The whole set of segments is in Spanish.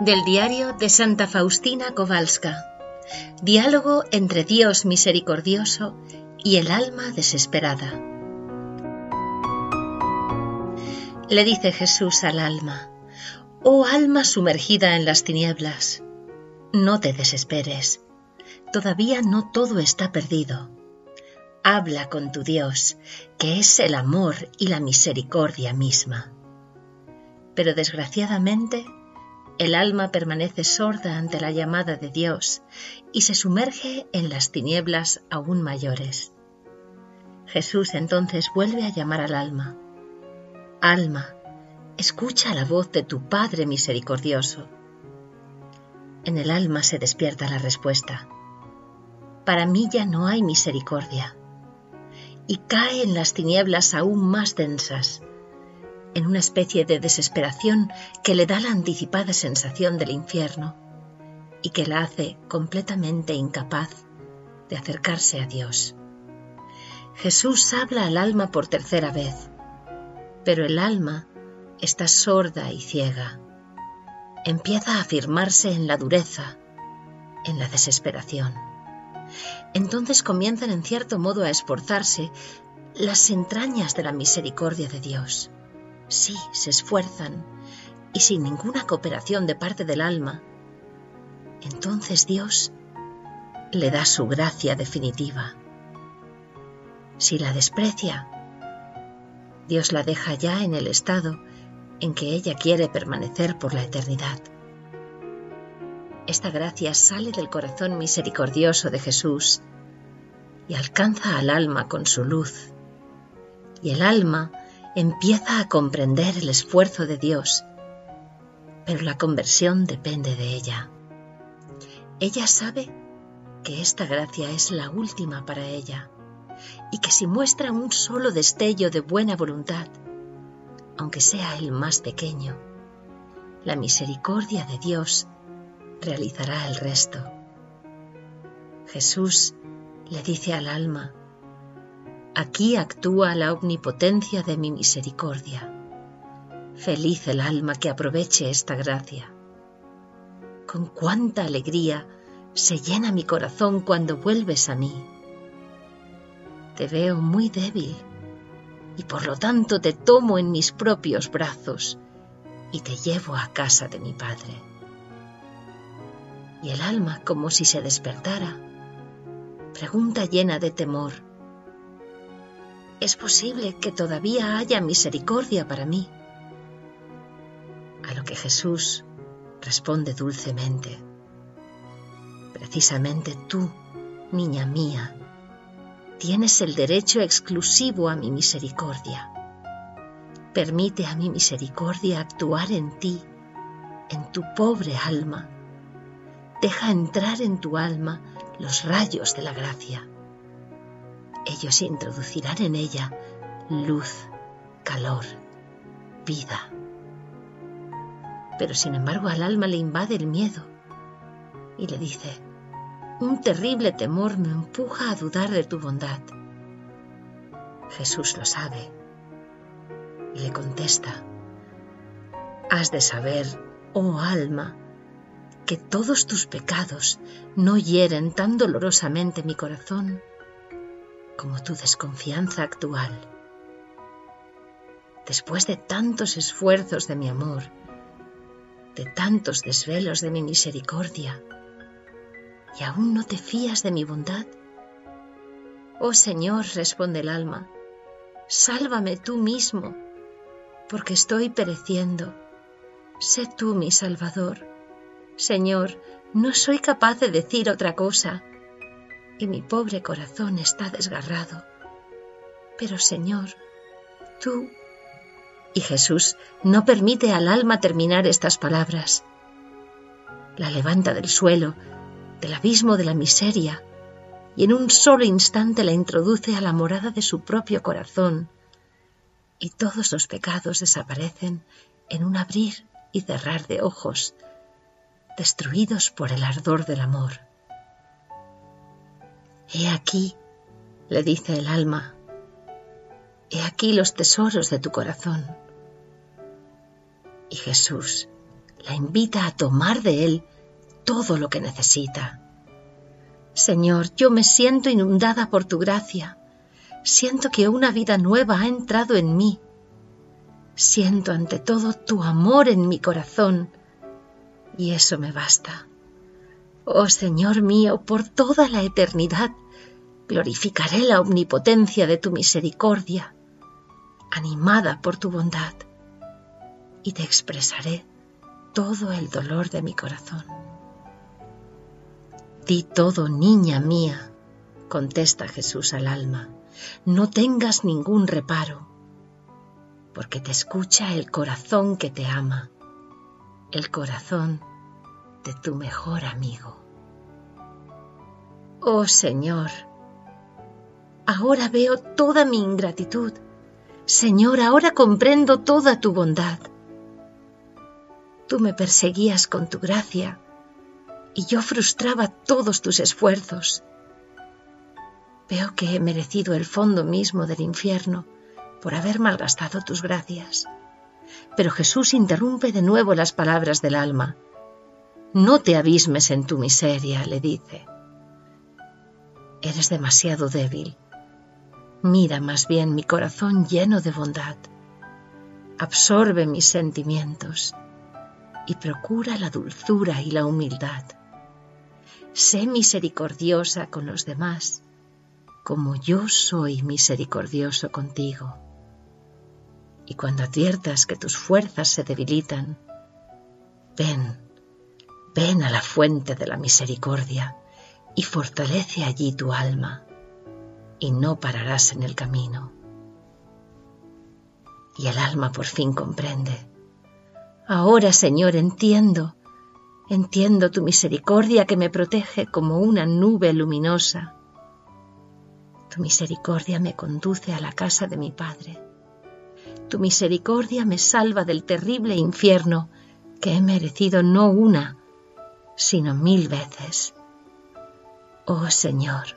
Del diario de Santa Faustina Kowalska. Diálogo entre Dios misericordioso y el alma desesperada. Le dice Jesús al alma, Oh alma sumergida en las tinieblas, no te desesperes, todavía no todo está perdido. Habla con tu Dios, que es el amor y la misericordia misma. Pero desgraciadamente, el alma permanece sorda ante la llamada de Dios y se sumerge en las tinieblas aún mayores. Jesús entonces vuelve a llamar al alma. Alma, escucha la voz de tu Padre misericordioso. En el alma se despierta la respuesta. Para mí ya no hay misericordia. Y cae en las tinieblas aún más densas, en una especie de desesperación que le da la anticipada sensación del infierno y que la hace completamente incapaz de acercarse a Dios. Jesús habla al alma por tercera vez, pero el alma está sorda y ciega. Empieza a afirmarse en la dureza, en la desesperación. Entonces comienzan en cierto modo a esforzarse las entrañas de la misericordia de Dios. Sí, se esfuerzan y sin ninguna cooperación de parte del alma. Entonces Dios le da su gracia definitiva. Si la desprecia, Dios la deja ya en el estado en que ella quiere permanecer por la eternidad. Esta gracia sale del corazón misericordioso de Jesús y alcanza al alma con su luz. Y el alma empieza a comprender el esfuerzo de Dios, pero la conversión depende de ella. Ella sabe que esta gracia es la última para ella y que si muestra un solo destello de buena voluntad, aunque sea el más pequeño, la misericordia de Dios realizará el resto. Jesús le dice al alma, aquí actúa la omnipotencia de mi misericordia. Feliz el alma que aproveche esta gracia. Con cuánta alegría se llena mi corazón cuando vuelves a mí. Te veo muy débil y por lo tanto te tomo en mis propios brazos y te llevo a casa de mi Padre. Y el alma, como si se despertara, pregunta llena de temor, ¿es posible que todavía haya misericordia para mí? A lo que Jesús responde dulcemente, precisamente tú, niña mía, tienes el derecho exclusivo a mi misericordia. Permite a mi misericordia actuar en ti, en tu pobre alma. Deja entrar en tu alma los rayos de la gracia. Ellos introducirán en ella luz, calor, vida. Pero sin embargo al alma le invade el miedo y le dice, un terrible temor me empuja a dudar de tu bondad. Jesús lo sabe y le contesta, has de saber, oh alma, que todos tus pecados no hieren tan dolorosamente mi corazón como tu desconfianza actual. Después de tantos esfuerzos de mi amor, de tantos desvelos de mi misericordia, ¿Y aún no te fías de mi bondad? Oh Señor, responde el alma, sálvame tú mismo, porque estoy pereciendo. Sé tú mi Salvador. Señor, no soy capaz de decir otra cosa, y mi pobre corazón está desgarrado. Pero Señor, tú... Y Jesús no permite al alma terminar estas palabras. La levanta del suelo del abismo de la miseria y en un solo instante la introduce a la morada de su propio corazón y todos los pecados desaparecen en un abrir y cerrar de ojos, destruidos por el ardor del amor. He aquí, le dice el alma, he aquí los tesoros de tu corazón. Y Jesús la invita a tomar de Él todo lo que necesita. Señor, yo me siento inundada por tu gracia. Siento que una vida nueva ha entrado en mí. Siento ante todo tu amor en mi corazón y eso me basta. Oh Señor mío, por toda la eternidad, glorificaré la omnipotencia de tu misericordia, animada por tu bondad, y te expresaré todo el dolor de mi corazón. Di todo, niña mía, contesta Jesús al alma, no tengas ningún reparo, porque te escucha el corazón que te ama, el corazón de tu mejor amigo. Oh Señor, ahora veo toda mi ingratitud. Señor, ahora comprendo toda tu bondad. Tú me perseguías con tu gracia y yo frustraba todos tus esfuerzos. Veo que he merecido el fondo mismo del infierno por haber malgastado tus gracias. Pero Jesús interrumpe de nuevo las palabras del alma. No te abismes en tu miseria, le dice. Eres demasiado débil. Mira más bien mi corazón lleno de bondad. Absorbe mis sentimientos y procura la dulzura y la humildad. Sé misericordiosa con los demás, como yo soy misericordioso contigo. Y cuando adviertas que tus fuerzas se debilitan, ven Ven a la fuente de la misericordia y fortalece allí tu alma, y no pararás en el camino. Y el alma por fin comprende. Ahora, Señor, entiendo, entiendo tu misericordia que me protege como una nube luminosa. Tu misericordia me conduce a la casa de mi Padre. Tu misericordia me salva del terrible infierno que he merecido no una, sino mil veces. Oh Señor,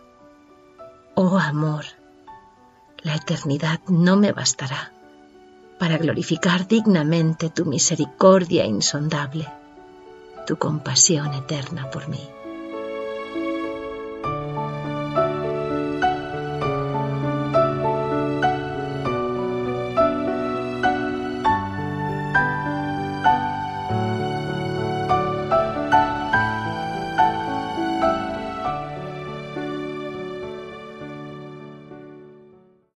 oh amor, la eternidad no me bastará para glorificar dignamente tu misericordia insondable, tu compasión eterna por mí.